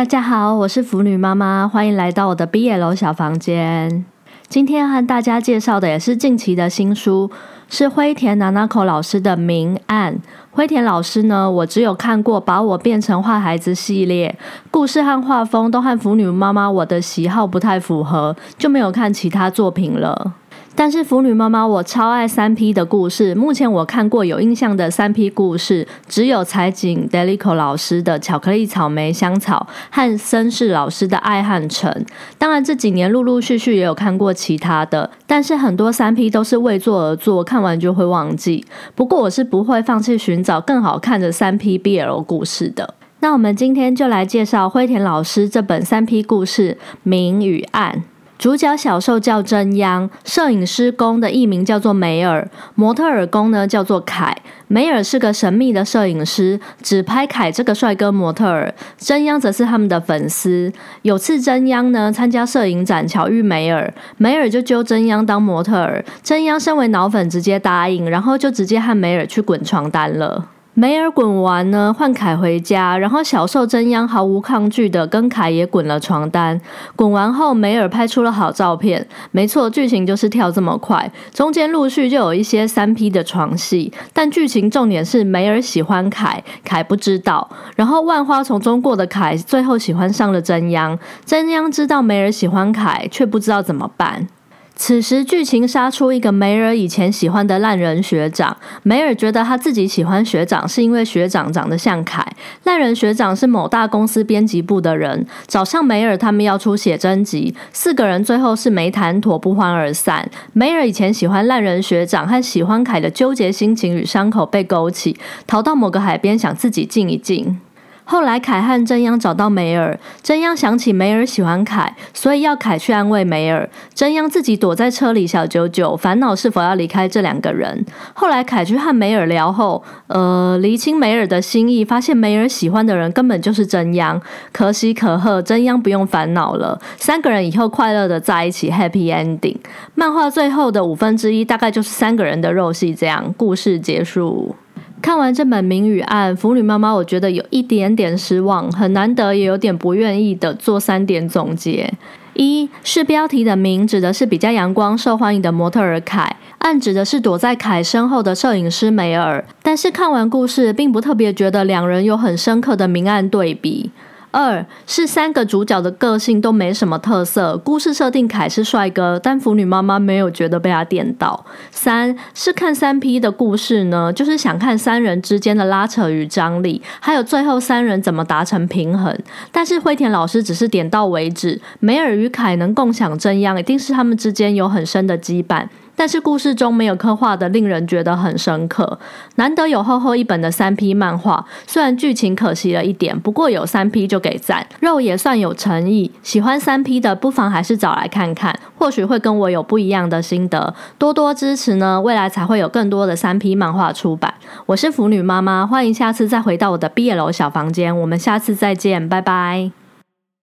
大家好，我是腐女妈妈，欢迎来到我的 BL 小房间。今天和大家介绍的也是近期的新书，是灰田娜娜口老师的《明暗》。灰田老师呢，我只有看过《把我变成坏孩子》系列，故事和画风都和腐女妈妈我的喜好不太符合，就没有看其他作品了。但是腐女妈妈，我超爱三 P 的故事。目前我看过有印象的三 P 故事，只有彩景 Delico 老师的《巧克力草莓香草》和森氏老师的《爱汉城》。当然这几年陆陆续续也有看过其他的，但是很多三 P 都是为做而做，看完就会忘记。不过我是不会放弃寻找更好看的三 P BL 故事的。那我们今天就来介绍灰田老师这本三 P 故事《明与暗》。主角小受叫真央，摄影师宫的艺名叫做梅尔，模特儿宫呢叫做凯。梅尔是个神秘的摄影师，只拍凯这个帅哥模特儿。真央则是他们的粉丝。有次真央呢参加摄影展，巧遇梅尔，梅尔就揪真央当模特儿。真央身为脑粉，直接答应，然后就直接和梅尔去滚床单了。梅尔滚完呢，换凯回家，然后小受真央毫无抗拒的跟凯也滚了床单。滚完后，梅尔拍出了好照片。没错，剧情就是跳这么快，中间陆续就有一些三 P 的床戏，但剧情重点是梅尔喜欢凯，凯不知道。然后万花丛中过的凯，最后喜欢上了真央。真央知道梅尔喜欢凯，却不知道怎么办。此时，剧情杀出一个梅尔以前喜欢的烂人学长。梅尔觉得他自己喜欢学长，是因为学长长得像凯。烂人学长是某大公司编辑部的人，找上梅尔，他们要出写真集。四个人最后是没谈妥，不欢而散。梅尔以前喜欢烂人学长和喜欢凯的纠结心情与伤口被勾起，逃到某个海边，想自己静一静。后来，凯和真央找到梅尔，真央想起梅尔喜欢凯，所以要凯去安慰梅尔。真央自己躲在车里小九九，烦恼是否要离开这两个人。后来，凯去和梅尔聊后，呃，厘清梅尔的心意，发现梅尔喜欢的人根本就是真央。可喜可贺，真央不用烦恼了，三个人以后快乐的在一起，Happy Ending。漫画最后的五分之一大概就是三个人的肉戏，这样故事结束。看完这本《明与暗》，腐女妈妈我觉得有一点点失望，很难得也有点不愿意的做三点总结。一是标题的“明”指的是比较阳光、受欢迎的模特儿凯，暗指的是躲在凯身后的摄影师梅尔。但是看完故事，并不特别觉得两人有很深刻的明暗对比。二是三个主角的个性都没什么特色，故事设定凯是帅哥，但腐女妈妈没有觉得被他电到。三是看三 P 的故事呢，就是想看三人之间的拉扯与张力，还有最后三人怎么达成平衡。但是灰田老师只是点到为止，梅尔与凯能共享真央，一定是他们之间有很深的羁绊。但是故事中没有刻画的令人觉得很深刻，难得有厚厚一本的三 P 漫画，虽然剧情可惜了一点，不过有三 P 就给赞，肉也算有诚意。喜欢三 P 的不妨还是找来看看，或许会跟我有不一样的心得。多多支持呢，未来才会有更多的三 P 漫画出版。我是腐女妈妈，欢迎下次再回到我的毕业楼小房间，我们下次再见，拜拜。